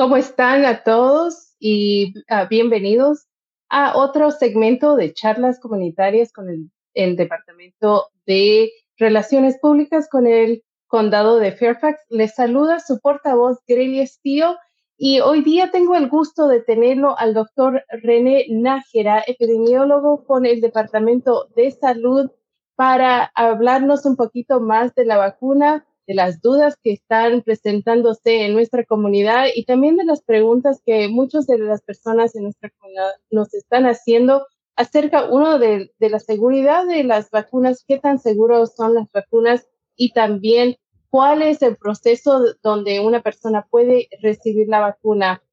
¿Cómo están a todos y uh, bienvenidos a otro segmento de charlas comunitarias con el, el, Departamento de Relaciones Públicas con el Condado de Fairfax? Les saluda su portavoz Grelia Estío y hoy día tengo el gusto de tenerlo al doctor René Nájera, epidemiólogo con el Departamento de Salud, para hablarnos un poquito más de la vacuna, de las dudas que están presentándose en nuestra comunidad y también de las preguntas que muchas de las personas en nuestra comunidad nos están haciendo acerca, uno, de, de la seguridad de las vacunas, qué tan seguros son las vacunas y también cuál es el proceso donde una persona puede recibir la vacuna.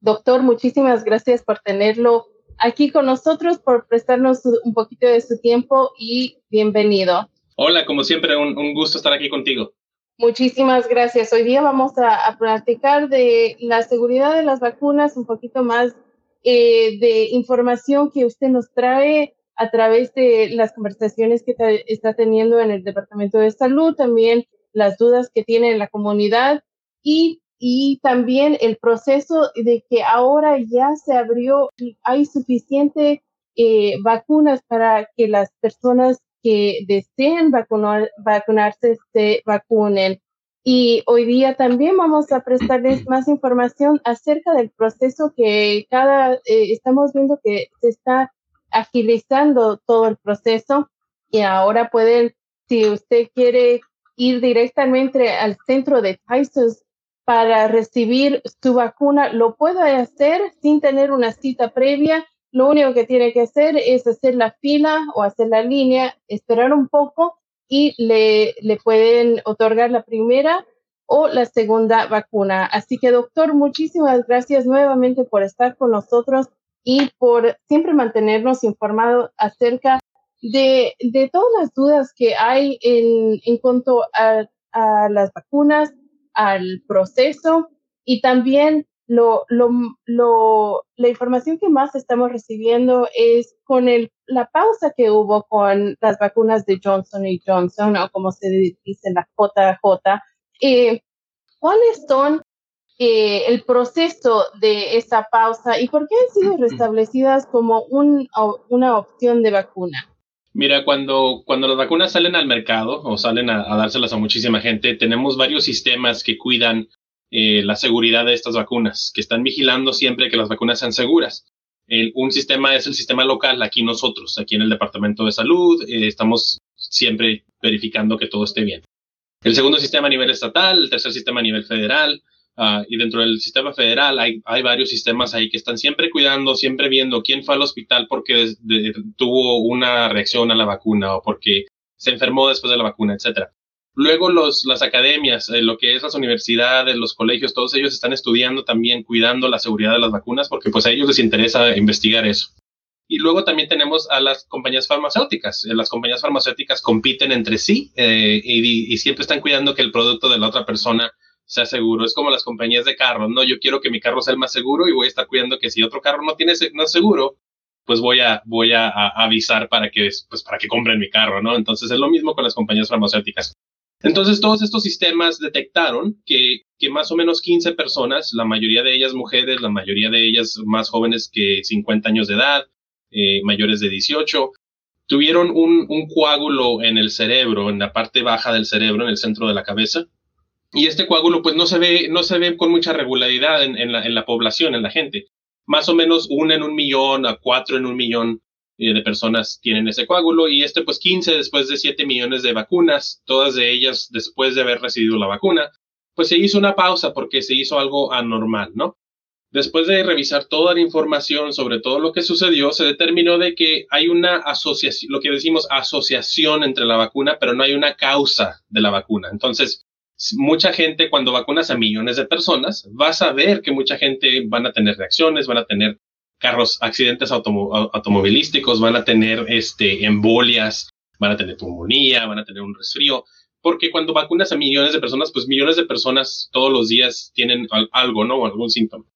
Doctor, muchísimas gracias por tenerlo aquí con nosotros, por prestarnos un poquito de su tiempo y bienvenido. Hola, como siempre, un, un gusto estar aquí contigo. Muchísimas gracias. Hoy día vamos a, a, platicar de la seguridad de las vacunas, un poquito más eh, de información que usted nos trae a través de las conversaciones que está teniendo en el Departamento de Salud, también las dudas que tiene la comunidad y, y también el proceso de que ahora ya se abrió, hay suficiente eh, vacunas para que las personas que deseen vacunar, vacunarse se vacunen. Y hoy día también vamos a prestarles más información acerca del proceso que cada, eh, estamos viendo que se está agilizando todo el proceso y ahora pueden, si usted quiere ir directamente al centro de Tyson para recibir su vacuna, lo puede hacer sin tener una cita previa. Lo único que tiene que hacer es hacer la fila o hacer la línea, esperar un poco y le, le pueden otorgar la primera o la segunda vacuna. Así que, doctor, muchísimas gracias nuevamente por estar con nosotros y por siempre mantenernos informados acerca de, de todas las dudas que hay en, cuanto a, a las vacunas, al proceso y también lo, lo, lo, la información que más estamos recibiendo es con el, la pausa que hubo con las vacunas de Johnson y Johnson, o como se dice la JJ. Eh, ¿Cuáles son eh, el proceso de esa pausa y por qué han sido restablecidas como un, una opción de vacuna? Mira, cuando, cuando las vacunas salen al mercado o salen a, a dárselas a muchísima gente, tenemos varios sistemas que cuidan eh, la seguridad de estas vacunas, que están vigilando siempre que las vacunas sean seguras. Un sistema es el sistema local, aquí nosotros, aquí en el Departamento de Salud, eh, estamos siempre verificando que todo esté bien. El segundo sistema a nivel estatal, el tercer sistema a nivel federal, Uh, y dentro del sistema federal hay, hay, varios sistemas ahí que están siempre cuidando, siempre viendo quién fue al hospital porque tuvo una reacción a la vacuna o porque se enfermó después de la vacuna, etcétera. Luego los, las academias, eh, lo que es las universidades, los colegios, todos ellos están estudiando también, cuidando la seguridad de las vacunas porque pues a ellos les interesa investigar eso. Y luego también tenemos a las compañías farmacéuticas. Eh, las compañías farmacéuticas compiten entre sí eh, y, y siempre están cuidando que el producto de la otra persona sea seguro. Es como las compañías de carros, ¿no? Yo quiero que mi carro sea el más seguro y voy a estar cuidando que si otro carro no tiene no es seguro, pues voy a voy a, a, avisar para que pues para que compren mi carro, ¿no? Entonces es lo mismo con las compañías farmacéuticas. Entonces todos estos sistemas detectaron que, más o menos 15 personas, la mayoría de ellas mujeres, la mayoría de ellas más jóvenes que 50 años de edad, eh, mayores de 18, tuvieron un, coágulo en el cerebro, en la parte baja del cerebro, en el centro de la cabeza, y este coágulo pues no se ve, no se ve con mucha regularidad en, la, en la, población, en la gente. Más o menos uno en un millón a cuatro en un millón de personas tienen ese coágulo y este pues 15 después de 7 millones de vacunas, todas de ellas después de haber recibido la vacuna, pues se hizo una pausa porque se hizo algo anormal, ¿no? Después de revisar toda la información sobre todo lo que sucedió, se determinó de que hay una asociación, lo que decimos asociación entre la vacuna, pero no hay una causa de la vacuna. Entonces, mucha gente cuando vacunas a millones de personas, vas a ver que mucha gente van a tener reacciones, van a tener carros, accidentes automovilísticos, van a tener este, embolias, van a tener pulmonía, van a tener un resfrío, porque cuando vacunas a millones de personas, pues millones de personas todos los días tienen algo, ¿no? O algún síntoma.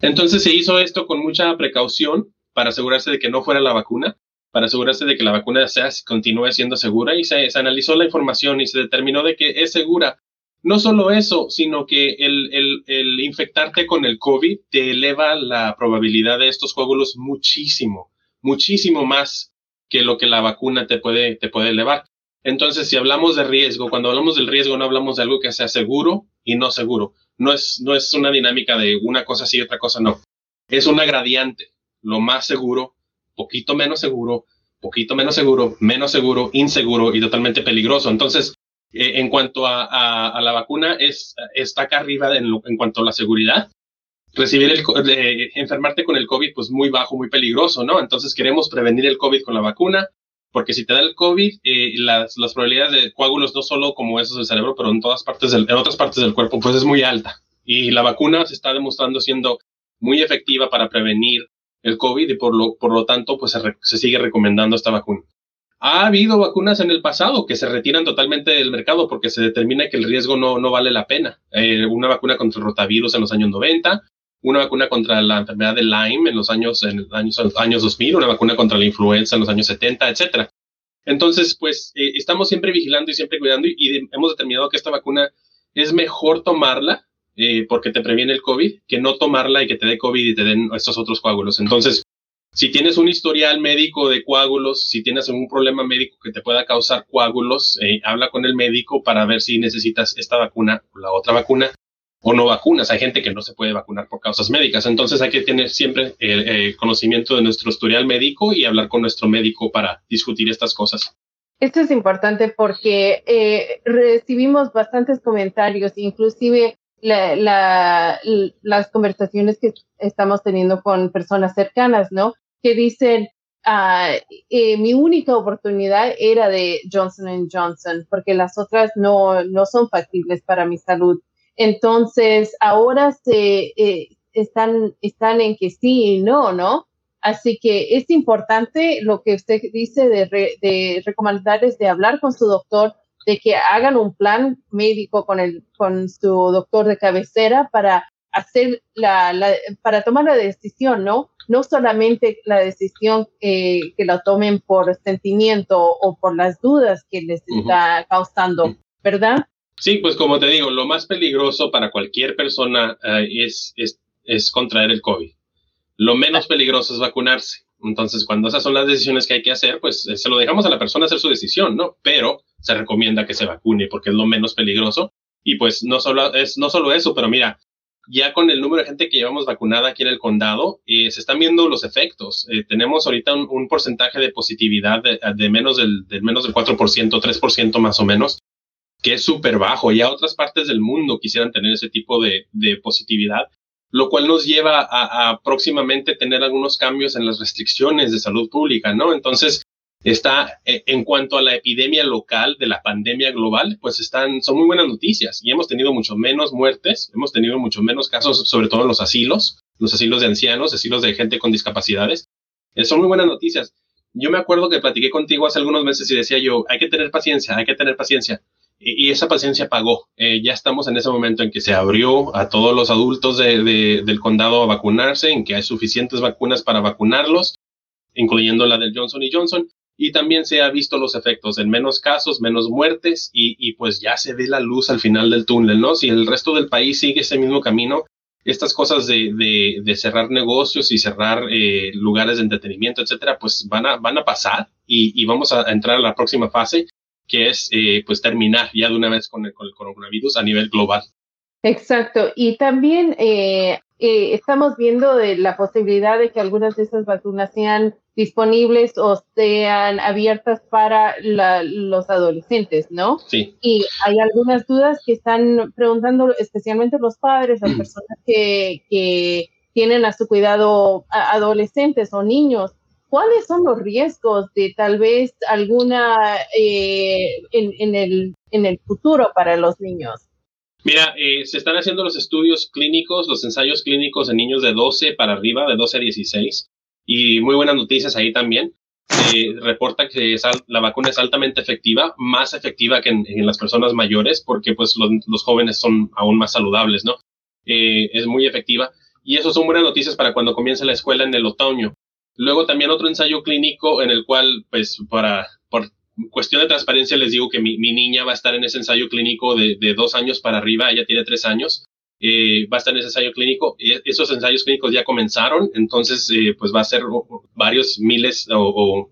Entonces se hizo esto con mucha precaución para asegurarse de que no fuera la vacuna, para asegurarse de que la vacuna sea, continúe siendo segura y se, se analizó la información y se determinó de que es segura No solo eso, sino que el, el, el infectarte con el COVID te eleva la probabilidad de estos coágulos muchísimo, muchísimo más que lo que la vacuna te puede, te puede elevar. Entonces, si hablamos de riesgo, cuando hablamos del riesgo no hablamos de algo que sea seguro y no seguro. No es, no es una dinámica de una cosa sí y otra cosa no. Es una gradiente. Lo más seguro, poquito menos seguro, poquito menos seguro, menos seguro, inseguro y totalmente peligroso. Entonces, eh, en cuanto a, la vacuna, es, está acá arriba en, cuanto a la seguridad. Recibir el, enfermarte con el COVID, pues muy bajo, muy peligroso, ¿no? Entonces queremos prevenir el COVID con la vacuna, porque si te da el COVID, eh, las, probabilidades de coágulos, no solo como esos del cerebro, pero en todas partes del, en otras partes del cuerpo, pues es muy alta. Y la vacuna se está demostrando siendo muy efectiva para prevenir el COVID y por lo, tanto, pues se sigue recomendando esta vacuna. Ha habido vacunas en el pasado que se retiran totalmente del mercado porque se determina que el riesgo no, no vale la pena. Eh, una vacuna contra el rotavirus en los años 90, una vacuna contra la enfermedad de Lyme en los años, en los años, años 2000, una vacuna contra la influenza en los años 70, etcétera. Entonces, pues eh, estamos siempre vigilando y siempre cuidando y, hemos determinado que esta vacuna es mejor tomarla eh, porque te previene el COVID que no tomarla y que te dé COVID y te den estos otros coágulos. Entonces, si tienes un historial médico de coágulos, si tienes algún problema médico que te pueda causar coágulos, eh, habla con el médico para ver si necesitas esta vacuna o la otra vacuna o no vacunas. Hay gente que no se puede vacunar por causas médicas. Entonces hay que tener siempre el, eh, conocimiento de nuestro historial médico y hablar con nuestro médico para discutir estas cosas. Esto es importante porque eh, recibimos bastantes comentarios, inclusive la, las conversaciones que estamos teniendo con personas cercanas, ¿no? Que dicen, ah, eh, mi única oportunidad era de Johnson Johnson, porque las otras no, no son factibles para mi salud. Entonces, ahora se eh, están, están en que sí y no, ¿no? Así que es importante lo que usted dice de, de recomendarles de hablar con su doctor de que hagan un plan médico con, el, con su doctor de cabecera para hacer la, para tomar la decisión, ¿no? No solamente la decisión que la tomen por sentimiento o por las dudas que les está causando, ¿verdad? Sí, pues como te digo, lo más peligroso para cualquier persona eh, es, es, es contraer el COVID. Lo menos peligroso es vacunarse. Entonces, cuando esas son las decisiones que hay que hacer, pues eh, se lo dejamos a la persona hacer su decisión, ¿no? Pero se recomienda que se vacune porque es lo menos peligroso. Y pues no solo, es, no solo eso, pero mira, ya con el número de gente que llevamos vacunada aquí en el condado, eh, se están viendo los efectos. Eh, tenemos ahorita un, porcentaje de positividad de, menos del, de menos del 4%, 3% más o menos, que es súper bajo. Ya otras partes del mundo quisieran tener ese tipo de, de positividad lo cual nos lleva a, próximamente tener algunos cambios en las restricciones de salud pública, ¿no? Entonces, está eh, en cuanto a la epidemia local de la pandemia global, pues están, son muy buenas noticias y hemos tenido mucho menos muertes, hemos tenido mucho menos casos, sobre todo en los asilos, los asilos de ancianos, asilos de gente con discapacidades. Eh, son muy buenas noticias. Yo me acuerdo que platiqué contigo hace algunos meses y decía yo, hay que tener paciencia, hay que tener paciencia y, esa paciencia pagó. Eh, ya estamos en ese momento en que se abrió a todos los adultos del condado a vacunarse, en que hay suficientes vacunas para vacunarlos, incluyendo la del Johnson y Johnson. Y también se ha visto los efectos en menos casos, menos muertes y, pues ya se ve la luz al final del túnel, ¿no? Si el resto del país sigue ese mismo camino, estas cosas de, cerrar negocios y cerrar eh, lugares de entretenimiento, etcétera, pues van a, van a pasar y, y, vamos a entrar a la próxima fase que es eh, pues terminar ya de una vez con el, coronavirus a nivel global. Exacto. Y también eh, eh, estamos viendo de la posibilidad de que algunas de esas vacunas sean disponibles o sean abiertas para los adolescentes, ¿no? Sí. Y hay algunas dudas que están preguntando, especialmente los padres, las personas que, que tienen a su cuidado adolescentes o niños. ¿Cuáles son los riesgos de tal vez alguna eh, en, el, futuro para los niños? Mira, eh, se están haciendo los estudios clínicos, los ensayos clínicos en niños de 12 para arriba, de 12 a 16, y muy buenas noticias ahí también. Se reporta que la vacuna es altamente efectiva, más efectiva que en, las personas mayores, porque pues los, jóvenes son aún más saludables, ¿no? Eh, es muy efectiva. Y eso son buenas noticias para cuando comience la escuela en el otoño. Luego también otro ensayo clínico en el cual, pues, para, por cuestión de transparencia les digo que mi, niña va a estar en ese ensayo clínico de, dos años para arriba, ella tiene tres años, eh, va a estar en ese ensayo clínico. E, esos ensayos clínicos ya comenzaron, entonces eh, pues va a ser varios miles o,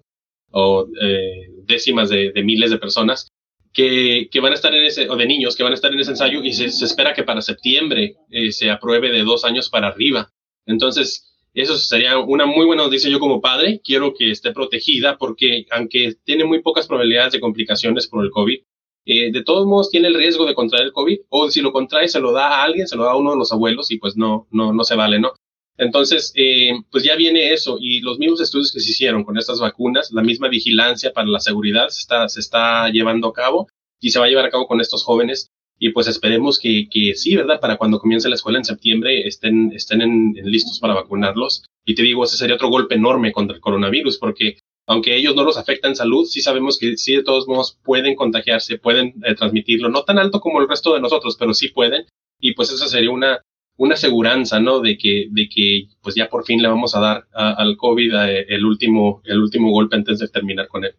décimas de, miles de personas que, van a estar en ese, o de niños que van a estar en ese ensayo y se, espera que para septiembre se apruebe de dos años para arriba. Entonces, eso sería una muy buena noticia yo como padre. Quiero que esté protegida porque aunque tiene muy pocas probabilidades de complicaciones por el COVID, eh, de todos modos tiene el riesgo de contraer el COVID o si lo contrae se lo da a alguien, se lo da a uno de los abuelos y pues no, no, no se vale, ¿no? Entonces, eh, pues ya viene eso y los mismos estudios que se hicieron con estas vacunas, la misma vigilancia para la seguridad se está, se está llevando a cabo y se va a llevar a cabo con estos jóvenes y pues esperemos que, que, sí, ¿verdad? Para cuando comience la escuela en septiembre estén, estén en, listos para vacunarlos. Y te digo, ese sería otro golpe enorme contra el coronavirus, porque aunque ellos no los afectan en salud, sí sabemos que sí de todos modos pueden contagiarse, pueden eh, transmitirlo, no tan alto como el resto de nosotros, pero sí pueden. Y pues esa sería una, una aseguranza, ¿no? De que, de que pues ya por fin le vamos a dar al COVID eh, el, último, el último golpe antes de terminar con él.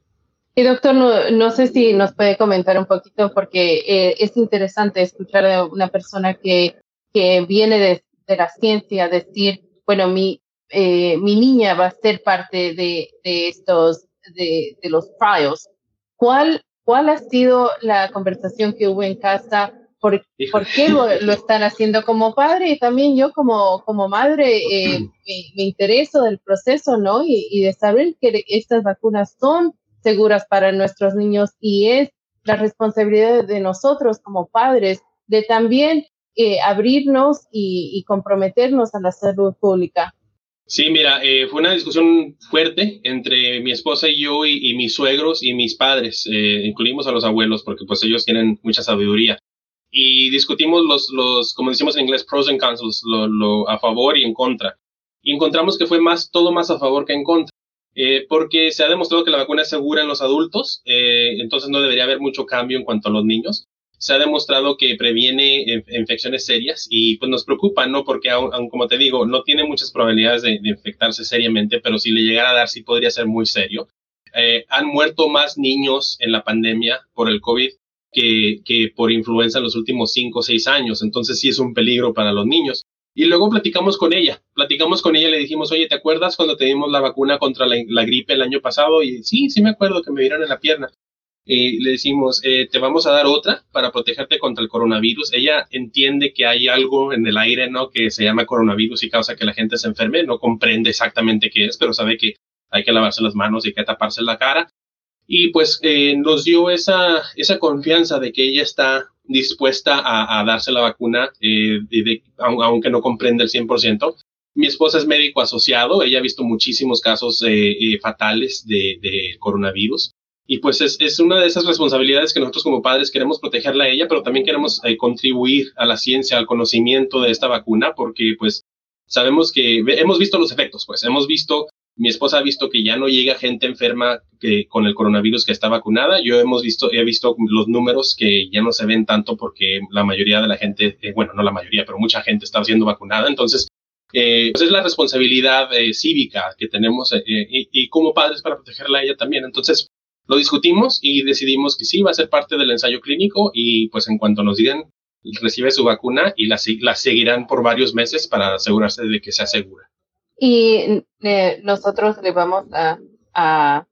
Y doctor, no, no, sé si nos puede comentar un poquito, porque eh, es interesante escuchar a una persona que, que viene de, de la ciencia decir, bueno, mi, eh, mi niña va a ser parte de, de estos, de, de, los trials. ¿Cuál, ¿Cuál ha sido la conversación que hubo en casa? ¿Por, ¿por qué lo, lo, están haciendo como padre? Y también yo como, como madre eh, me, me, intereso del proceso, ¿no? Y, y de saber que estas vacunas son seguras para nuestros niños y es la responsabilidad de nosotros como padres de también eh, abrirnos y, comprometernos a la salud pública. Sí, mira, eh, fue una discusión fuerte entre mi esposa y yo y, mis suegros y mis padres. Eh, incluimos a los abuelos porque pues ellos tienen mucha sabiduría. Y discutimos los, los como decimos en inglés, pros and cons, lo, lo a favor y en contra. Y encontramos que fue más, todo más a favor que en contra. Eh, porque se ha demostrado que la vacuna es segura en los adultos, eh, entonces no debería haber mucho cambio en cuanto a los niños. Se ha demostrado que previene infecciones serias y pues nos preocupa, ¿no? Porque aun, como te digo, no tiene muchas probabilidades de, infectarse seriamente, pero si le llegara a dar sí podría ser muy serio. Eh, han muerto más niños en la pandemia por el COVID que, por influenza en los últimos cinco o seis años, entonces sí es un peligro para los niños. Y luego platicamos con ella, platicamos con ella le dijimos, oye, ¿te acuerdas cuando te dimos la vacuna contra la, gripe el año pasado? Y sí, sí me acuerdo que me dieron en la pierna. Y le decimos, eh, te vamos a dar otra para protegerte contra el coronavirus. Ella entiende que hay algo en el aire, ¿no? Que se llama coronavirus y causa que la gente se enferme. No comprende exactamente qué es, pero sabe que hay que lavarse las manos y que taparse la cara. Y pues eh, nos dio esa, esa confianza de que ella está dispuesta a, darse la vacuna, eh, aunque no comprende el 100%. Mi esposa es médico asociado, ella ha visto muchísimos casos eh, eh, fatales de, coronavirus. Y pues es, es, una de esas responsabilidades que nosotros como padres queremos protegerla a ella, pero también queremos contribuir a la ciencia, al conocimiento de esta vacuna, porque pues sabemos que hemos visto los efectos, pues hemos visto mi esposa ha visto que ya no llega gente enferma que, con el coronavirus que está vacunada. Yo hemos visto, he visto los números que ya no se ven tanto porque la mayoría de la gente, eh, bueno, no la mayoría, pero mucha gente está siendo vacunada. Entonces, eh, pues es la responsabilidad eh, cívica que tenemos y, y, como padres para protegerla a ella también. Entonces, lo discutimos y decidimos que sí, va a ser parte del ensayo clínico y pues en cuanto nos digan, recibe su vacuna y la, la seguirán por varios meses para asegurarse de que sea segura y nosotros le vamos a, a,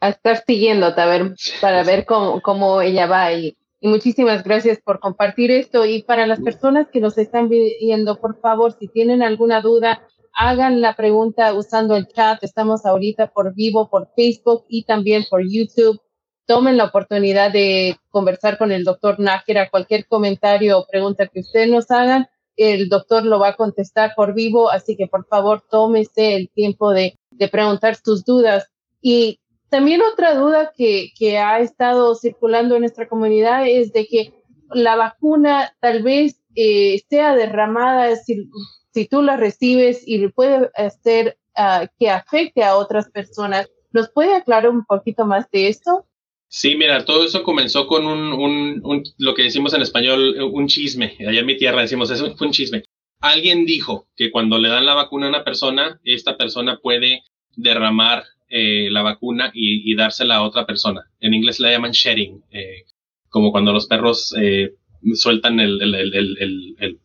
a estar siguiendo para ver, para ver cómo, cómo ella va. Y, y, muchísimas gracias por compartir esto. Y para las personas que nos están viendo, por favor, si tienen alguna duda, hagan la pregunta usando el chat. Estamos ahorita por vivo, por Facebook y también por YouTube. Tomen la oportunidad de conversar con el doctor Nájera. Cualquier comentario o pregunta que ustedes nos hagan, el doctor lo va a contestar por vivo, así que por favor tómese el tiempo de, preguntar sus dudas. Y también otra duda que, ha estado circulando en nuestra comunidad es de que la vacuna tal vez eh, sea derramada si, si tú la recibes y puede hacer uh, que afecte a otras personas. ¿Nos puede aclarar un poquito más de esto? Sí, mira, todo eso comenzó con un, un, un, lo que decimos en español, un chisme. Allá en mi tierra decimos, eso fue un chisme. Alguien dijo que cuando le dan la vacuna a una persona, esta persona puede derramar eh, la vacuna y, dársela a otra persona. En inglés la llaman shedding, eh, como cuando los perros eh, sueltan el,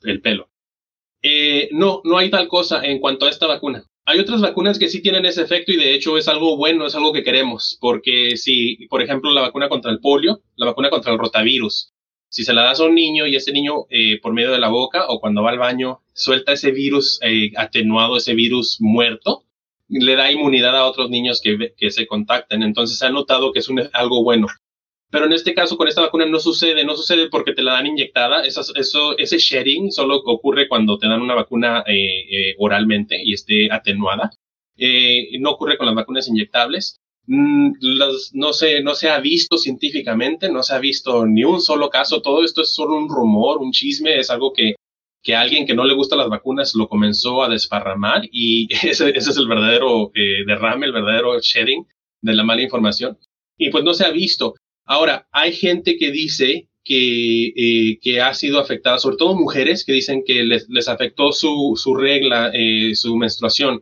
el pelo. no, no hay tal cosa en cuanto a esta vacuna. Hay otras vacunas que sí tienen ese efecto y de hecho es algo bueno, es algo que queremos, porque si, por ejemplo, la vacuna contra el polio, la vacuna contra el rotavirus, si se la das a un niño y ese niño eh, por medio de la boca o cuando va al baño suelta ese virus eh, atenuado, ese virus muerto, le da inmunidad a otros niños que, que se contacten. Entonces se ha notado que es un, algo bueno. Pero en este caso, con esta vacuna no sucede, no sucede porque te la dan inyectada. Eso, eso, ese sharing solo ocurre cuando te dan una vacuna eh, eh, oralmente y esté atenuada. Eh, no ocurre con las vacunas inyectables. Mm, no, se, no se ha visto científicamente, no se ha visto ni un solo caso. Todo esto es solo un rumor, un chisme, es algo que, que alguien que no le gusta las vacunas lo comenzó a desparramar y ese, ese es el verdadero derrame, el verdadero shedding de la mala información. Y pues no se ha visto. Ahora, hay gente que dice que, eh, que ha sido afectada, sobre todo mujeres que dicen que les, les afectó su, su regla, eh, su menstruación.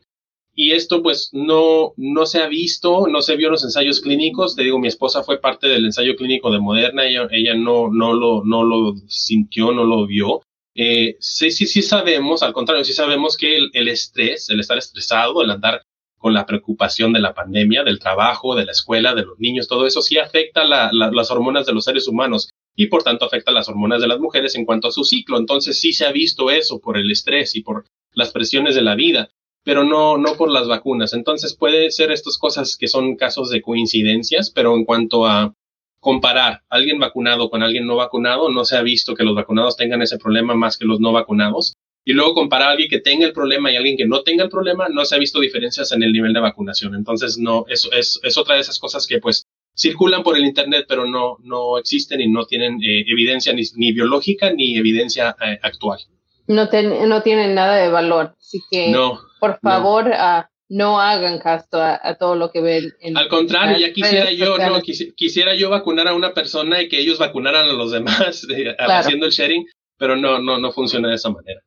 Y esto pues no, no se ha visto, no se vio en los ensayos clínicos. Te digo, mi esposa fue parte del ensayo clínico de Moderna, ella, ella no, no, lo, no lo sintió, no lo vio. Eh, sí, sí, sí sabemos, al contrario, sí sabemos que el, el, estrés, el estar estresado, el andar con la preocupación de la pandemia, del trabajo, de la escuela, de los niños, todo eso sí afecta las hormonas de los seres humanos y por tanto afecta las hormonas de las mujeres en cuanto a su ciclo. Entonces sí se ha visto eso por el estrés y por las presiones de la vida, pero no, no por las vacunas. Entonces puede ser estas cosas que son casos de coincidencias, pero en cuanto a comparar alguien vacunado con alguien no vacunado, no se ha visto que los vacunados tengan ese problema más que los no vacunados y luego comparar a alguien que tenga el problema y alguien que no tenga el problema, no se ha visto diferencias en el nivel de vacunación. Entonces, no, eso es, es otra de esas cosas que pues circulan por el Internet, pero no, no existen y no tienen eh, evidencia ni, ni, biológica ni evidencia eh, actual. No, no tienen nada de valor. Así que, no, por favor, no. Ah, no hagan caso a, todo lo que ven. En Al contrario, ya quisiera yo, no, quisiera yo vacunar a una persona y que ellos vacunaran a los demás eh, haciendo el sharing, pero no, no, no funciona de esa manera.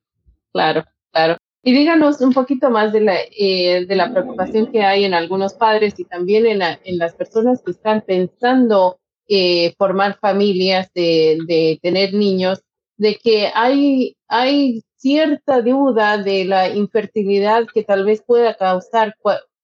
Claro, claro. Y díganos un poquito más de la, eh, de la preocupación que hay en algunos padres y también en, en las personas que están pensando eh, formar familias, de, de, tener niños, de que hay, hay cierta duda de la infertilidad que tal vez pueda causar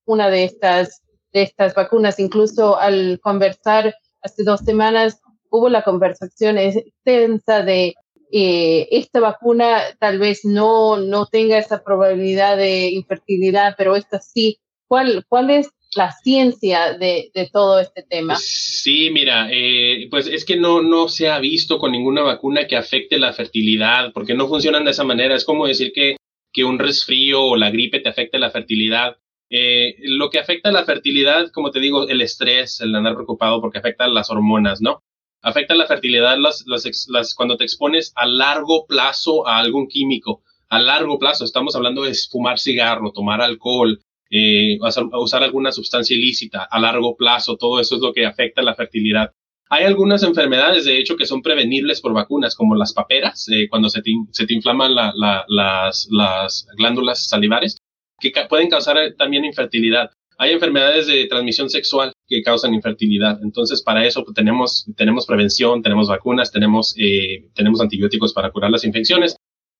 una de estas, de estas vacunas. Incluso al conversar hace dos semanas hubo la conversación extensa de eh, esta vacuna tal vez no, no tenga esa probabilidad de infertilidad, pero esta sí. ¿Cuál, cuál es la ciencia de, de todo este tema? Sí, mira, eh, pues es que no, no se ha visto con ninguna vacuna que afecte la fertilidad, porque no funcionan de esa manera. Es como decir que, que un resfrío o la gripe te afecte la fertilidad. Eh, lo que afecta la fertilidad, como te digo, el estrés, el andar preocupado porque afecta las hormonas, ¿no? Afecta la fertilidad las, las, cuando te expones a largo plazo a algún químico. A largo plazo, estamos hablando de fumar cigarro, tomar alcohol, eh, usar alguna sustancia ilícita a largo plazo, todo eso es lo que afecta la fertilidad. Hay algunas enfermedades, de hecho, que son prevenibles por vacunas, como las paperas, eh, cuando se te, se te inflaman la, la, las, las glándulas salivares, que pueden causar también infertilidad hay enfermedades de transmisión sexual que causan infertilidad. Entonces, para eso pues, tenemos, tenemos prevención, tenemos vacunas, tenemos, eh, tenemos antibióticos para curar las infecciones.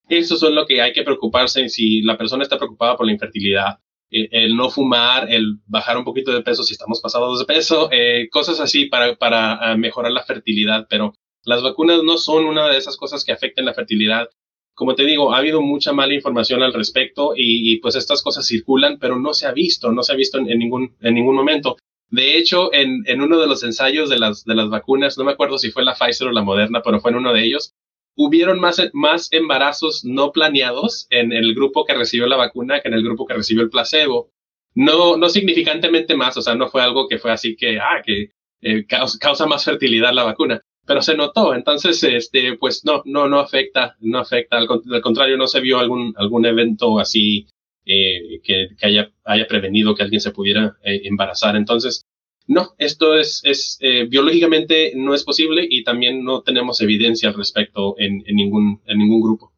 Eso es lo que hay que preocuparse si la persona está preocupada por la infertilidad. Eh, el no fumar, el bajar un poquito de peso si estamos pasados de peso, eh, cosas así para, para ah, mejorar la fertilidad. Pero las vacunas no son una de esas cosas que afecten la fertilidad como te digo, ha habido mucha mala información al respecto y, pues estas cosas circulan, pero no se ha visto, no se ha visto en, ningún, en ningún momento. De hecho, en, uno de los ensayos de las, de las vacunas, no me acuerdo si fue la Pfizer o la Moderna, pero fue en uno de ellos, hubieron más, más embarazos no planeados en el grupo que recibió la vacuna que en el grupo que recibió el placebo. No, no significantemente más, o sea, no fue algo que fue así que, ah, que eh, causa más fertilidad la vacuna pero se notó. Entonces, este, pues no, no, no afecta, no afecta. Al, contrario, no se vio algún, algún evento así eh, que, que, haya, haya prevenido que alguien se pudiera eh, embarazar. Entonces, no, esto es, es eh, biológicamente no es posible y también no tenemos evidencia al respecto en, en, ningún, en ningún grupo.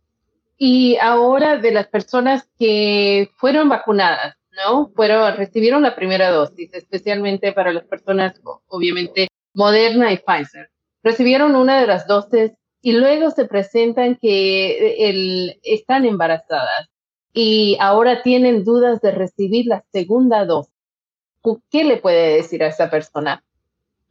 Y ahora de las personas que fueron vacunadas, ¿no? Fueron, recibieron la primera dosis, especialmente para las personas, obviamente, Moderna y Pfizer. Recibieron una de las dosis y luego se presentan que el, están embarazadas y ahora tienen dudas de recibir la segunda dosis. ¿Qué le puede decir a esa persona?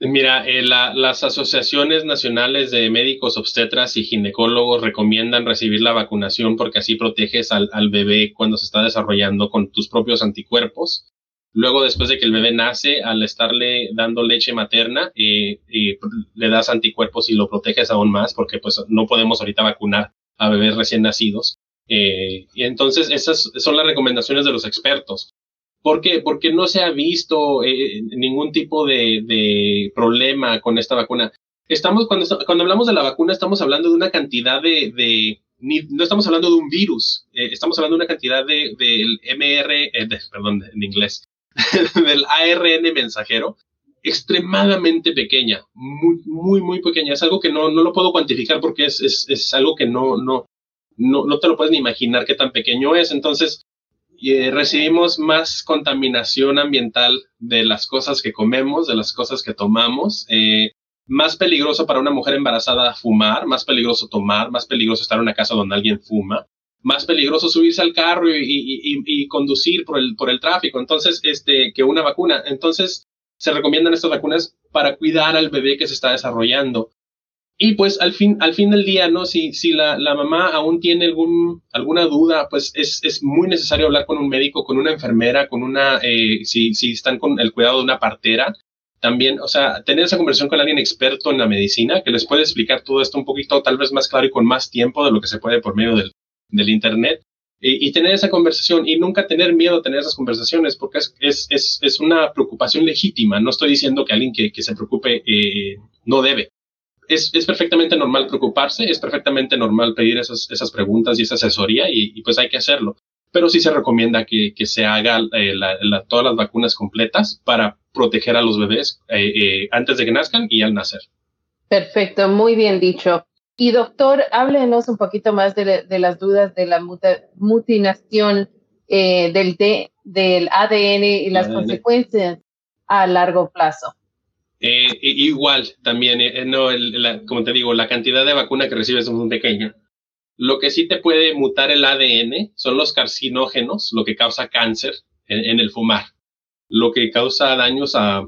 Mira, eh, las asociaciones nacionales de médicos obstetras y ginecólogos recomiendan recibir la vacunación porque así proteges al, bebé cuando se está desarrollando con tus propios anticuerpos. Luego, después de que el bebé nace, al estarle dando leche materna, eh, eh, le das anticuerpos y lo proteges aún más porque pues no podemos ahorita vacunar a bebés recién nacidos. y entonces esas son las recomendaciones de los expertos. ¿Por qué? Porque no se ha visto eh, ningún tipo de, problema con esta vacuna. Estamos, cuando, cuando hablamos de la vacuna, estamos hablando de una cantidad de, no estamos hablando de un virus, eh, estamos hablando de una cantidad de, del MR, eh, perdón, en inglés, del ARN mensajero, extremadamente pequeña, muy, muy, muy pequeña. Es algo que no, no lo puedo cuantificar porque es, es, es algo que no, no, no, no te lo puedes ni imaginar qué tan pequeño es. Entonces, eh, recibimos más contaminación ambiental de las cosas que comemos, de las cosas que tomamos. Eh, más peligroso para una mujer embarazada fumar, más peligroso tomar, más peligroso estar en una casa donde alguien fuma, más peligroso subirse al carro y, conducir por el, por el tráfico. Entonces, este, que una vacuna. Entonces, se recomiendan estas vacunas para cuidar al bebé que se está desarrollando. Y pues al fin, al fin del día, ¿no? Si, si la, la mamá aún tiene algún, alguna duda, pues es, es, muy necesario hablar con un médico, con una enfermera, con una, eh, si, si están con el cuidado de una partera, también, o sea, tener esa conversación con alguien experto en la medicina que les puede explicar todo esto un poquito tal vez más claro y con más tiempo de lo que se puede por medio del, del Internet. Y, tener esa conversación y nunca tener miedo a tener esas conversaciones porque es, es, es, es una preocupación legítima. No estoy diciendo que alguien que, que se preocupe eh, no debe, es, es, perfectamente normal preocuparse, es perfectamente normal pedir esas, esas preguntas y esa asesoría y, pues hay que hacerlo. Pero sí se recomienda que, que se haga eh, la, todas las vacunas completas para proteger a los bebés eh, antes de que nazcan y al nacer. Perfecto, muy bien dicho. Y doctor, háblenos un poquito más de, de las dudas de la mutinación del, del ADN y las consecuencias a largo plazo. Eh, igual, también, eh, no, como te digo, la cantidad de vacuna que recibes es muy pequeña. Lo que sí te puede mutar el ADN son los carcinógenos, lo que causa cáncer en, el fumar, lo que causa daños a,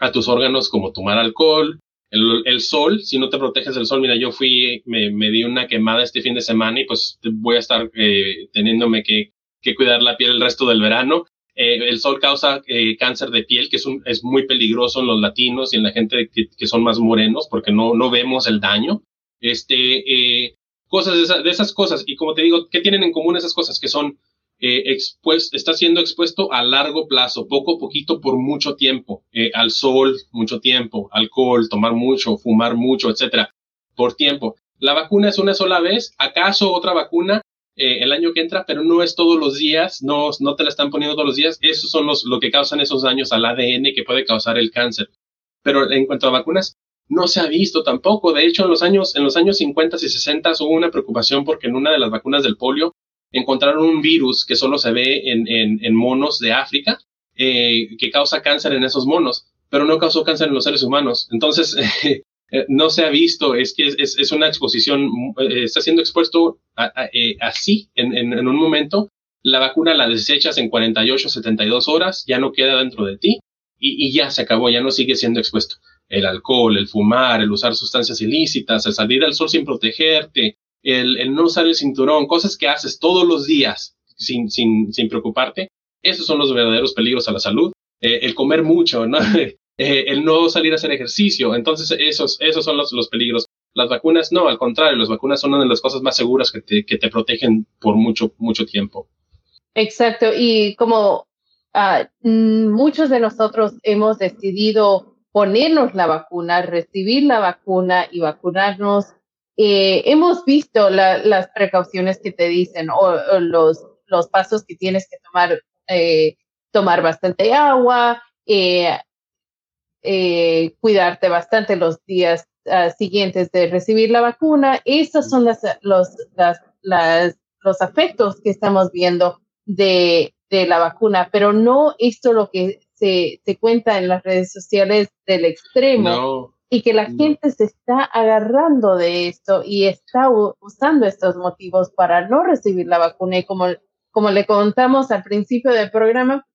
a tus órganos como tomar alcohol, el, sol, si no te proteges del sol, mira, yo fui, me, me, di una quemada este fin de semana y pues voy a estar eh, teniéndome que, que cuidar la piel el resto del verano eh, el sol causa eh, cáncer de piel, que es, un, es muy peligroso en los latinos y en la gente que, son más morenos, porque no, no vemos el daño. Este, eh, cosas de, esas cosas. Y como te digo, ¿qué tienen en común esas cosas? Que son, está siendo expuesto a largo plazo, poco a poquito, por mucho tiempo, al sol, mucho tiempo, alcohol, tomar mucho, fumar mucho, etcétera, por tiempo. La vacuna es una sola vez. ¿Acaso otra vacuna eh, el año que entra, pero no es todos los días, no, no te la están poniendo todos los días. Esos son los, lo que causan esos daños al ADN que puede causar el cáncer. Pero en cuanto a vacunas, no se ha visto tampoco. De hecho, en los años, en los años 50 y 60 hubo una preocupación porque en una de las vacunas del polio encontraron un virus que solo se ve en, en, monos de África, eh, que causa cáncer en esos monos, pero no causó cáncer en los seres humanos. Entonces, Eh, no se ha visto, es que es, es una exposición, eh, está siendo expuesto así en, en, un momento. La vacuna la desechas en 48, 72 horas, ya no queda dentro de ti y, y ya se acabó, ya no sigue siendo expuesto. El alcohol, el fumar, el usar sustancias ilícitas, el salir al sol sin protegerte, el, no usar el cinturón, cosas que haces todos los días sin, sin, sin preocuparte, esos son los verdaderos peligros a la salud. el comer mucho, ¿no? Eh, el no salir a hacer ejercicio. Entonces, esos, esos son los, los peligros. Las vacunas no, al contrario, las vacunas son una de las cosas más seguras que te, que te protegen por mucho, mucho tiempo. Exacto. Y como uh, muchos de nosotros hemos decidido ponernos la vacuna, recibir la vacuna y vacunarnos, eh, hemos visto la, las precauciones que te dicen o, los, los pasos que tienes que tomar, eh, tomar bastante agua, eh, eh, cuidarte bastante los días uh, siguientes de recibir la vacuna. Esos son las, los, las, las, los afectos que estamos viendo de de la vacuna, pero no esto lo que se, se cuenta en las redes sociales del extremo. Y que la gente se está agarrando de esto y está usando estos motivos para no recibir la vacuna. Y como, como le contamos al principio del programa,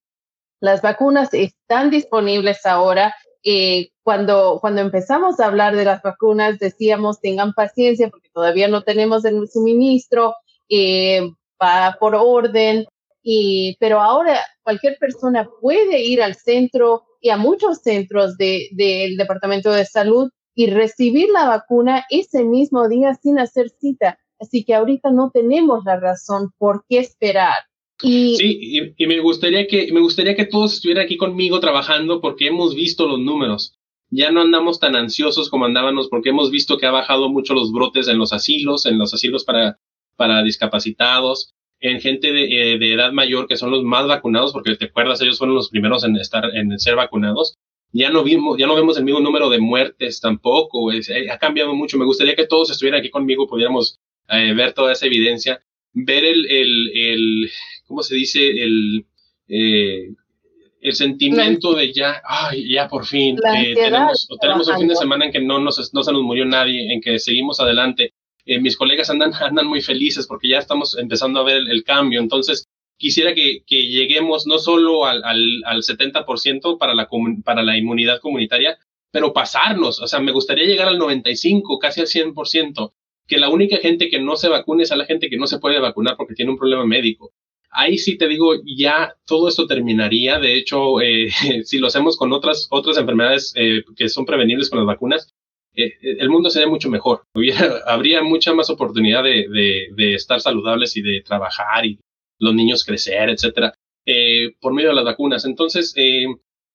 las vacunas están disponibles ahora. Eh, cuando, cuando empezamos a hablar de las vacunas, decíamos tengan paciencia porque todavía no tenemos el suministro, eh, va por orden, y, pero ahora cualquier persona puede ir al centro y a muchos centros del Departamento de Salud y recibir la vacuna ese mismo día sin hacer cita. Así que ahorita no tenemos la razón por qué esperar. Y, sí, y, me gustaría que me gustaría que todos estuvieran aquí conmigo trabajando porque hemos visto los números. Ya no andamos tan ansiosos como andábamos porque hemos visto que ha bajado mucho los brotes en los asilos, en los asilos para, para discapacitados en gente eh, de, edad mayor que son los más vacunados, porque te acuerdas, ellos fueron los primeros en estar, en ser vacunados. Ya no vimos, ya no vemos el mismo número de muertes tampoco. Eh, ha cambiado mucho. Me gustaría que todos estuvieran aquí conmigo, pudiéramos eh, ver toda esa evidencia, ver el, el, el ¿cómo se dice? El, el sentimiento de ya, ay, ya por fin, tenemos, tenemos un fin de semana en que no, nos, no se nos murió nadie, en que seguimos adelante, eh, mis colegas andan, andan muy felices porque ya estamos empezando a ver el, cambio. Entonces, quisiera que, que, lleguemos no solo al, al, al 70% para la, para la inmunidad comunitaria, pero pasarnos. O sea, me gustaría llegar al 95, casi al 100%, que la única gente que no se vacune es a la gente que no se puede vacunar porque tiene un problema médico. Ahí sí te digo, ya todo esto terminaría. De hecho, eh, si lo hacemos con otras, otras enfermedades eh, que son prevenibles con las vacunas, eh, el mundo sería mucho mejor. habría mucha más oportunidad de, de, estar saludables y de trabajar y los niños crecer, etcétera, eh, por medio de las vacunas. Entonces, eh,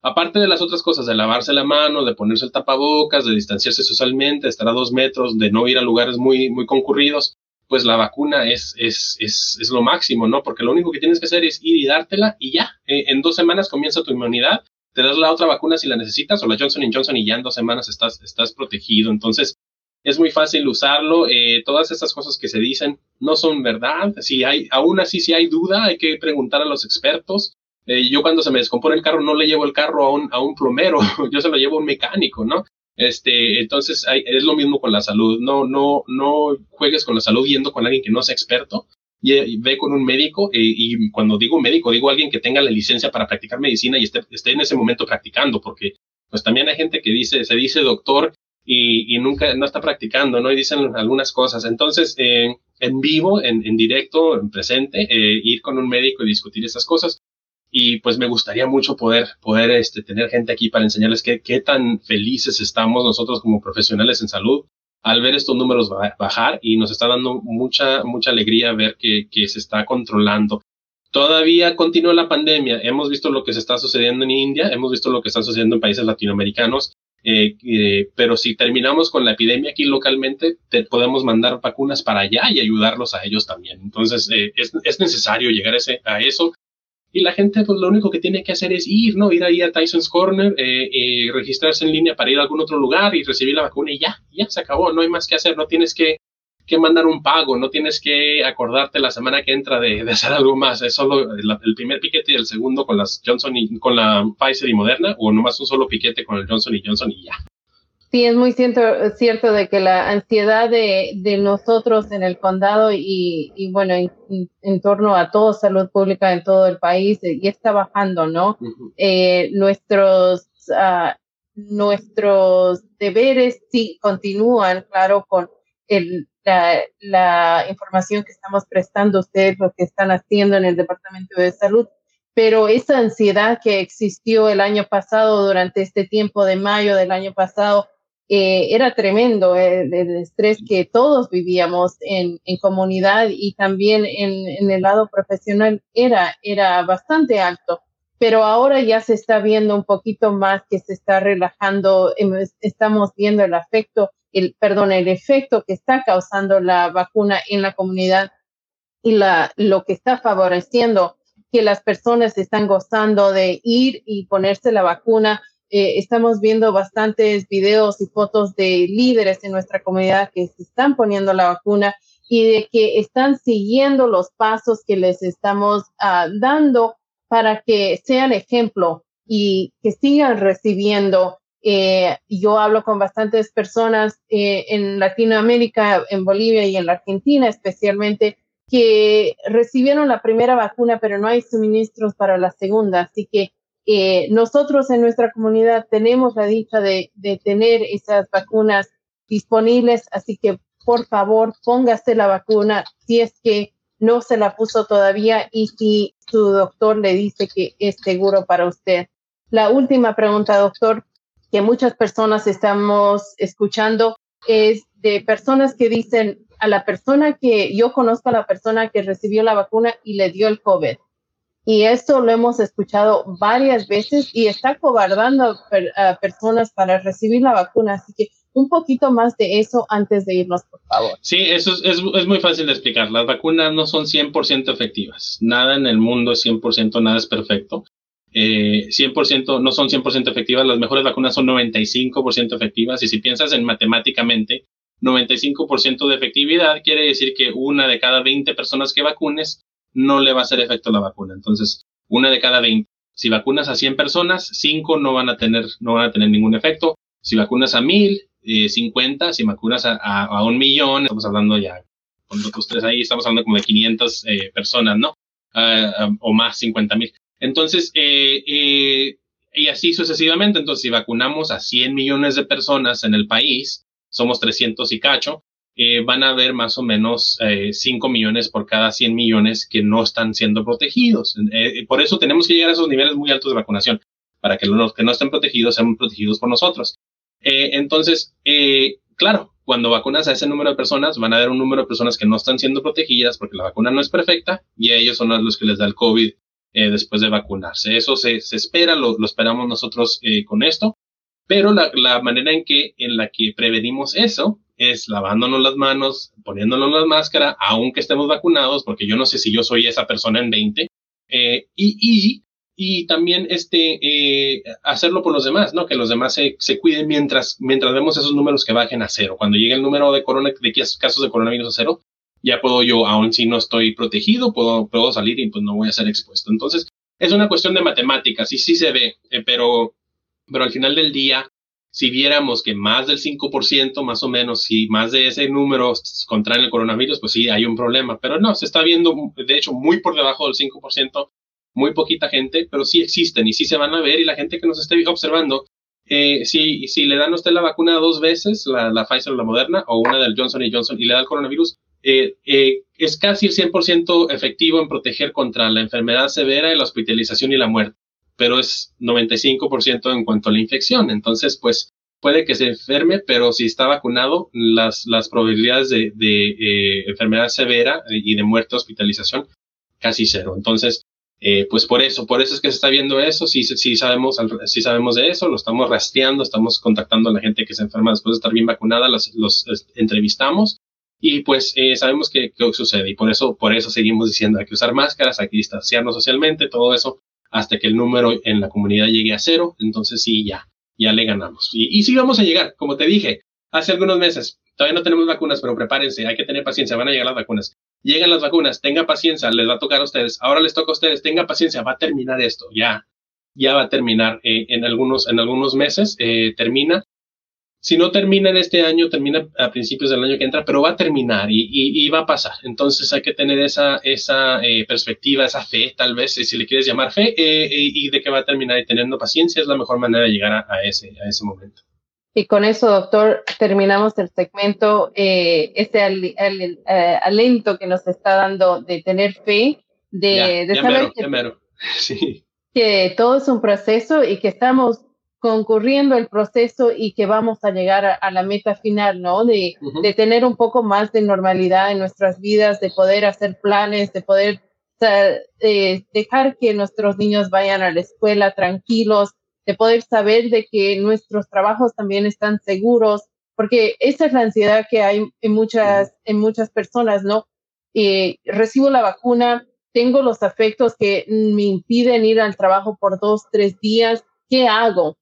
aparte de las otras cosas, de lavarse la mano, de ponerse el tapabocas, de distanciarse socialmente, de estar a dos metros, de no ir a lugares muy, muy concurridos, pues la vacuna es, es, es, es lo máximo, ¿no? Porque lo único que tienes que hacer es ir y dártela y ya. en dos semanas comienza tu inmunidad te das la otra vacuna si la necesitas o la Johnson Johnson y ya en dos semanas estás, estás protegido. Entonces, es muy fácil usarlo. Eh, todas esas cosas que se dicen no son verdad. Si hay, aún así, si hay duda, hay que preguntar a los expertos. Eh, yo cuando se me descompone el carro no le llevo el carro a un, a un plomero, yo se lo llevo a un mecánico, ¿no? Este, entonces hay, es lo mismo con la salud. No, no, no juegues con la salud yendo con alguien que no sea experto y, ve con un médico eh, y cuando digo médico digo alguien que tenga la licencia para practicar medicina y esté, esté en ese momento practicando porque pues también hay gente que dice se dice doctor y, y nunca no está practicando no y dicen algunas cosas. Entonces eh, en vivo en, en, directo en presente eh, ir con un médico y discutir esas cosas. Y pues me gustaría mucho poder poder este tener gente aquí para enseñarles qué, qué tan felices estamos nosotros como profesionales en salud al ver estos números bajar y nos está dando mucha, mucha alegría ver que, que se está controlando. Todavía continúa la pandemia. Hemos visto lo que se está sucediendo en India, hemos visto lo que está sucediendo en países latinoamericanos, eh, eh, pero si terminamos con la epidemia aquí localmente, te, podemos mandar vacunas para allá y ayudarlos a ellos también. Entonces, eh, es, es, necesario llegar ese, a eso y la gente pues lo único que tiene que hacer es ir, ¿no? Ir ahí a Tyson's Corner, eh, eh, registrarse en línea para ir a algún otro lugar y recibir la vacuna y ya, ya se acabó, no hay más que hacer, no tienes que, que mandar un pago, no tienes que acordarte la semana que entra de, hacer algo más, es solo el, el, primer piquete y el segundo con las Johnson y con la Pfizer y Moderna o nomás un solo piquete con el Johnson y Johnson y ya. Sí, es muy cierto, cierto de que la ansiedad de, de nosotros en el condado y, y bueno, en, en, torno a toda salud pública en todo el país, eh, y está bajando, ¿no? eh, nuestros, uh, nuestros deberes sí continúan, claro, con el, la, la información que estamos prestando ustedes, lo que están haciendo en el Departamento de Salud, pero esa ansiedad que existió el año pasado, durante este tiempo de mayo del año pasado, eh, era tremendo eh, el, estrés que todos vivíamos en, en comunidad y también en, en, el lado profesional era, era bastante alto. Pero ahora ya se está viendo un poquito más que se está relajando, em, estamos viendo el efecto, el, perdón, el efecto que está causando la vacuna en la comunidad y la, lo que está favoreciendo que las personas están gozando de ir y ponerse la vacuna eh, estamos viendo bastantes videos y fotos de líderes en nuestra comunidad que se están poniendo la vacuna y de que están siguiendo los pasos que les estamos uh, dando para que sean ejemplo y que sigan recibiendo. Eh, yo hablo con bastantes personas eh, en Latinoamérica, en Bolivia y en la Argentina especialmente, que recibieron la primera vacuna, pero no hay suministros para la segunda. Así que eh, nosotros en nuestra comunidad tenemos la dicha de, de, tener esas vacunas disponibles, así que por favor póngase la vacuna si es que no se la puso todavía y si su doctor le dice que es seguro para usted. La última pregunta, doctor, que muchas personas estamos escuchando es de personas que dicen a la persona que yo conozco a la persona que recibió la vacuna y le dio el COVID. Y esto lo hemos escuchado varias veces y está cobardando a personas para recibir la vacuna. Así que un poquito más de eso antes de irnos, por favor. Sí, eso es, es, muy fácil de explicar. Las vacunas no son 100% efectivas. Nada en el mundo es 100%, nada es perfecto. Eh, 100% no son 100% efectivas. Las mejores vacunas son 95% efectivas. Y si piensas en matemáticamente, 95% de efectividad quiere decir que una de cada 20 personas que vacunes no le va a hacer efecto la vacuna. Entonces, una de cada 20. Si vacunas a 100 personas, 5 no van a tener, no van a tener ningún efecto. Si vacunas a 1000, eh, 50, si vacunas a, un millón, estamos hablando ya, con los tres ahí, estamos hablando como de 500 eh, personas, ¿no? Uh, o más 50 mil. Entonces, eh, eh, y así sucesivamente. Entonces, si vacunamos a 100 millones de personas en el país, somos 300 y cacho, eh, van a haber más o menos eh, 5 millones por cada 100 millones que no están siendo protegidos. Eh, por eso tenemos que llegar a esos niveles muy altos de vacunación, para que los que no estén protegidos sean protegidos por nosotros. Eh, entonces, eh, claro, cuando vacunas a ese número de personas, van a haber un número de personas que no están siendo protegidas porque la vacuna no es perfecta y a ellos son los que les da el COVID después de vacunarse. Eso se, se espera, lo, lo, esperamos nosotros con esto, pero la, la manera en que en la que prevenimos eso es lavándonos las manos, poniéndonos la máscara, aunque estemos vacunados, porque yo no sé si yo soy esa persona en 20, eh, y, y, y, también este, eh, hacerlo por los demás, ¿no? Que los demás se, se, cuiden mientras, mientras vemos esos números que bajen a cero. Cuando llegue el número de, corona, de casos de coronavirus a cero, ya puedo yo, aun si no estoy protegido, puedo, puedo salir y pues no voy a ser expuesto. Entonces, es una cuestión de matemáticas y sí se ve, eh, pero, pero al final del día, si viéramos que más del 5%, más o menos, si más de ese número contraen el coronavirus, pues sí, hay un problema. Pero no, se está viendo, de hecho, muy por debajo del 5%, muy poquita gente, pero sí existen y sí se van a ver y la gente que nos esté observando, eh, si, si le dan a usted la vacuna dos veces, la, la Pfizer o la Moderna, o una del Johnson y Johnson, y le da el coronavirus, eh, eh, es casi el 100% efectivo en proteger contra la enfermedad severa la hospitalización y la muerte pero es 95% en cuanto a la infección. Entonces, pues puede que se enferme, pero si está vacunado, las, las probabilidades de, de eh, enfermedad severa y de muerte, hospitalización, casi cero. Entonces, eh, pues por eso, por eso es que se está viendo eso, sí, sí, sabemos, sí sabemos de eso, lo estamos rastreando, estamos contactando a la gente que se enferma después de estar bien vacunada, los, los entrevistamos y pues eh, sabemos que, sucede y por eso, por eso seguimos diciendo hay que usar máscaras, hay que distanciarnos socialmente, todo eso hasta que el número en la comunidad llegue a cero, entonces sí, ya, ya le ganamos. Y, y sí vamos a llegar, como te dije, hace algunos meses, todavía no tenemos vacunas, pero prepárense, hay que tener paciencia, van a llegar las vacunas. Llegan las vacunas, tenga paciencia, les va a tocar a ustedes, ahora les toca a ustedes, tenga paciencia, va a terminar esto, ya, ya va a terminar eh, en, algunos, en algunos meses, eh, termina si no termina en este año, termina a principios del año que entra, pero va a terminar y, y, y va a pasar. Entonces hay que tener esa, esa eh, perspectiva, esa fe, tal vez, si le quieres llamar fe, eh, eh, y de que va a terminar y teniendo paciencia es la mejor manera de llegar a, a ese, a ese momento. Y con eso, doctor, terminamos el segmento, eh, este al, al, uh, alento que nos está dando de tener fe, de, ya, de ya saber mero, que. Sí. que todo es un proceso y que estamos concurriendo el proceso y que vamos a llegar a, a la meta final, ¿no? De, uh -huh. de, tener un poco más de normalidad en nuestras vidas, de poder hacer planes, de poder eh, dejar que nuestros niños vayan a la escuela tranquilos, de poder saber de que nuestros trabajos también están seguros, porque esa es la ansiedad que hay en muchas, en muchas personas, ¿no? Eh, recibo la vacuna, tengo los afectos que me impiden ir al trabajo por dos, tres días, ¿qué hago?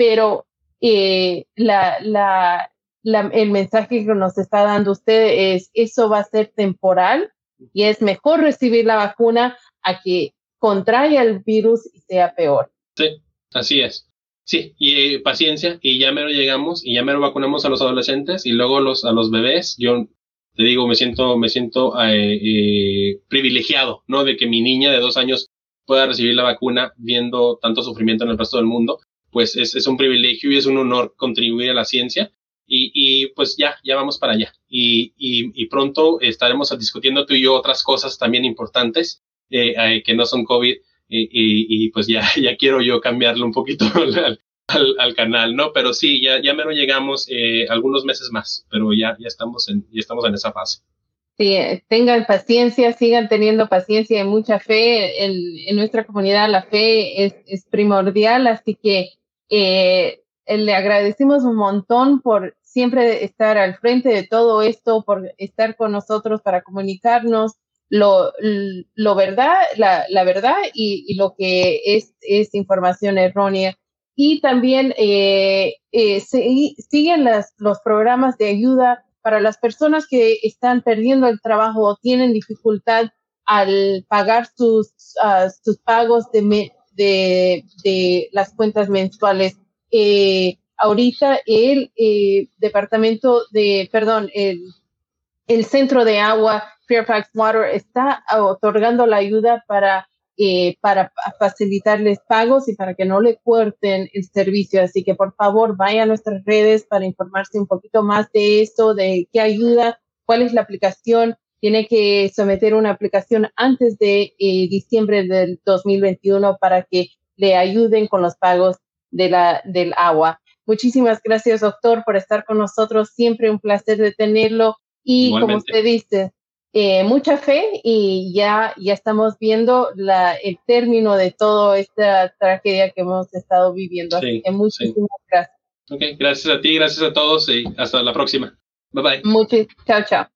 Pero eh, la, la, la, el mensaje que nos está dando usted es, eso va a ser temporal y es mejor recibir la vacuna a que contraiga el virus y sea peor. Sí, así es. Sí, y eh, paciencia, y ya mero llegamos, y ya mero vacunamos a los adolescentes, y luego los, a los bebés. Yo te digo, me siento, me siento eh, eh, privilegiado, ¿no? De que mi niña de dos años pueda recibir la vacuna viendo tanto sufrimiento en el resto del mundo. Pues es, un privilegio y es un honor contribuir a la ciencia. Y, pues ya, ya vamos para allá. Y, y, pronto estaremos discutiendo tú y yo otras cosas también importantes eh, que no son COVID y, pues ya, ya quiero yo cambiarle un poquito al, al, canal, ¿no? Pero sí, ya, ya menos llegamos eh, algunos meses más, pero ya, ya, estamos en, estamos en esa fase. Sí, tengan paciencia, sigan teniendo paciencia y mucha fe. En, en nuestra comunidad la fe es, es primordial, así que eh, le agradecemos un montón por siempre estar al frente de todo esto, por estar con nosotros para comunicarnos lo, lo verdad, la, la verdad y, y, lo que es, es información errónea. Y también eh, eh, siguen las, los programas de ayuda para las personas que están perdiendo el trabajo o tienen dificultad al pagar sus, uh, sus pagos de, de, las cuentas mensuales. Eh, ahorita el eh, departamento de, perdón, el, el centro de agua Fairfax Water está otorgando la ayuda para, eh, para facilitarles pagos y para que no le corten el servicio. Así que por favor vaya a nuestras redes para informarse un poquito más de esto, de qué ayuda, cuál es la aplicación. Tiene que someter una aplicación antes de eh, diciembre del 2021 para que le ayuden con los pagos de la, del agua. Muchísimas gracias, doctor, por estar con nosotros. Siempre un placer de tenerlo. Y como usted dice, eh, mucha fe y ya, ya estamos viendo la, el término de toda esta tragedia que hemos estado viviendo. Así que muchísimas gracias. Ok, gracias a ti, gracias a todos y hasta la próxima. Bye bye. Muchas, chao, chao.